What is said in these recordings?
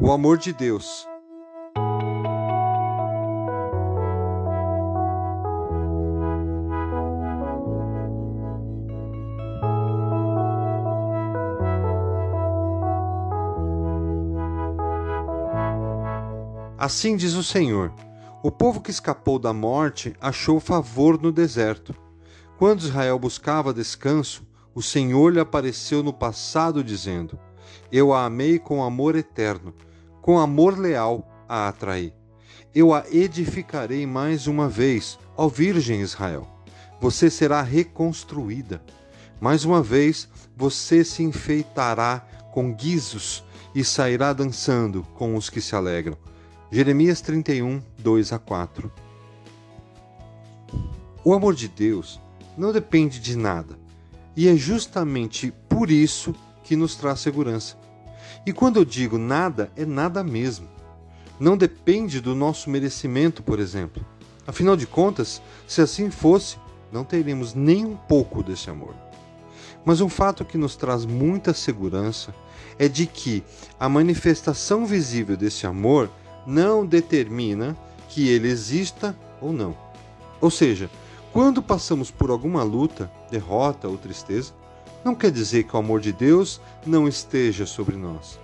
O amor de Deus. Assim diz o Senhor: O povo que escapou da morte achou favor no deserto. Quando Israel buscava descanso, o Senhor lhe apareceu no passado, dizendo: Eu a amei com amor eterno, com amor leal a atraí. Eu a edificarei mais uma vez, ó Virgem Israel. Você será reconstruída. Mais uma vez, você se enfeitará com guizos e sairá dançando com os que se alegram. Jeremias 31, 2 a 4. O amor de Deus não depende de nada, e é justamente por isso que nos traz segurança. E quando eu digo nada, é nada mesmo. Não depende do nosso merecimento, por exemplo. Afinal de contas, se assim fosse, não teríamos nem um pouco desse amor. Mas um fato que nos traz muita segurança é de que a manifestação visível desse amor não determina que ele exista ou não. Ou seja, quando passamos por alguma luta, derrota ou tristeza, não quer dizer que o amor de Deus não esteja sobre nós.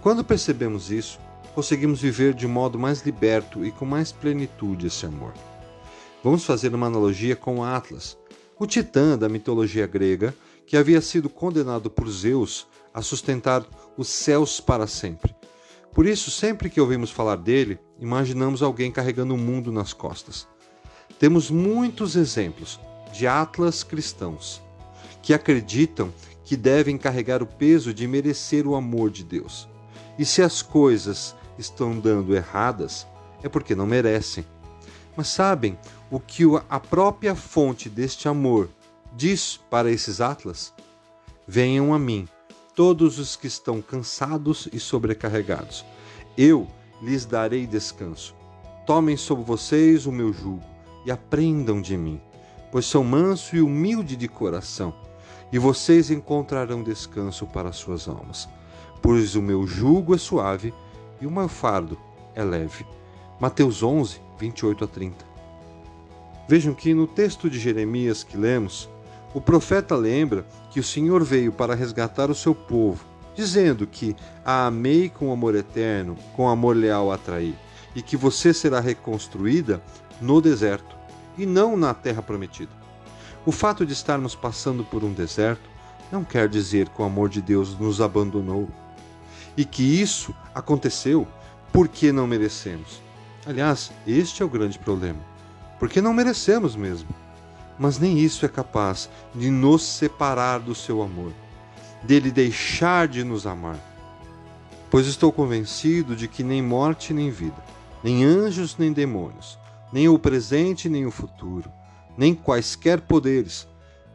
Quando percebemos isso, conseguimos viver de modo mais liberto e com mais plenitude esse amor. Vamos fazer uma analogia com Atlas, o titã da mitologia grega que havia sido condenado por Zeus a sustentar os céus para sempre por isso, sempre que ouvimos falar dele, imaginamos alguém carregando o mundo nas costas. Temos muitos exemplos de atlas cristãos que acreditam que devem carregar o peso de merecer o amor de Deus. E se as coisas estão dando erradas, é porque não merecem. Mas sabem o que a própria fonte deste amor diz para esses atlas? Venham a mim, todos os que estão cansados e sobrecarregados. Eu lhes darei descanso. Tomem sobre vocês o meu jugo e aprendam de mim, pois sou manso e humilde de coração, e vocês encontrarão descanso para suas almas. Pois o meu jugo é suave e o meu fardo é leve. Mateus 11, 28 a 30. Vejam que no texto de Jeremias que lemos, o profeta lembra que o Senhor veio para resgatar o seu povo, dizendo que a amei com amor eterno, com amor leal atraí, e que você será reconstruída no deserto e não na terra prometida. O fato de estarmos passando por um deserto não quer dizer que o amor de Deus nos abandonou e que isso aconteceu porque não merecemos. Aliás, este é o grande problema, porque não merecemos mesmo mas nem isso é capaz de nos separar do seu amor, dele deixar de nos amar. Pois estou convencido de que nem morte nem vida, nem anjos nem demônios, nem o presente nem o futuro, nem quaisquer poderes,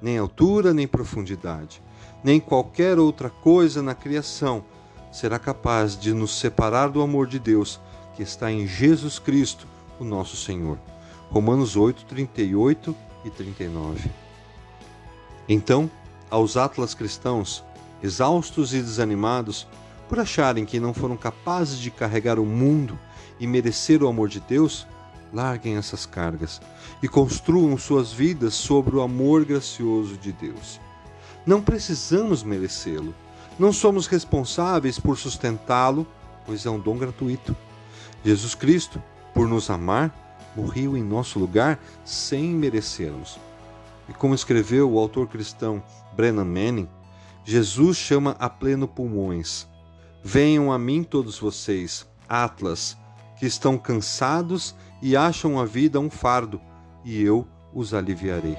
nem altura nem profundidade, nem qualquer outra coisa na criação será capaz de nos separar do amor de Deus que está em Jesus Cristo, o nosso Senhor. Romanos 8, 38 e 39. Então, aos atlas cristãos, exaustos e desanimados por acharem que não foram capazes de carregar o mundo e merecer o amor de Deus, larguem essas cargas e construam suas vidas sobre o amor gracioso de Deus. Não precisamos merecê-lo, não somos responsáveis por sustentá-lo, pois é um dom gratuito. Jesus Cristo, por nos amar, morreu em nosso lugar sem merecermos. E como escreveu o autor cristão Brennan Manning, Jesus chama a pleno pulmões: Venham a mim todos vocês, atlas, que estão cansados e acham a vida um fardo, e eu os aliviarei.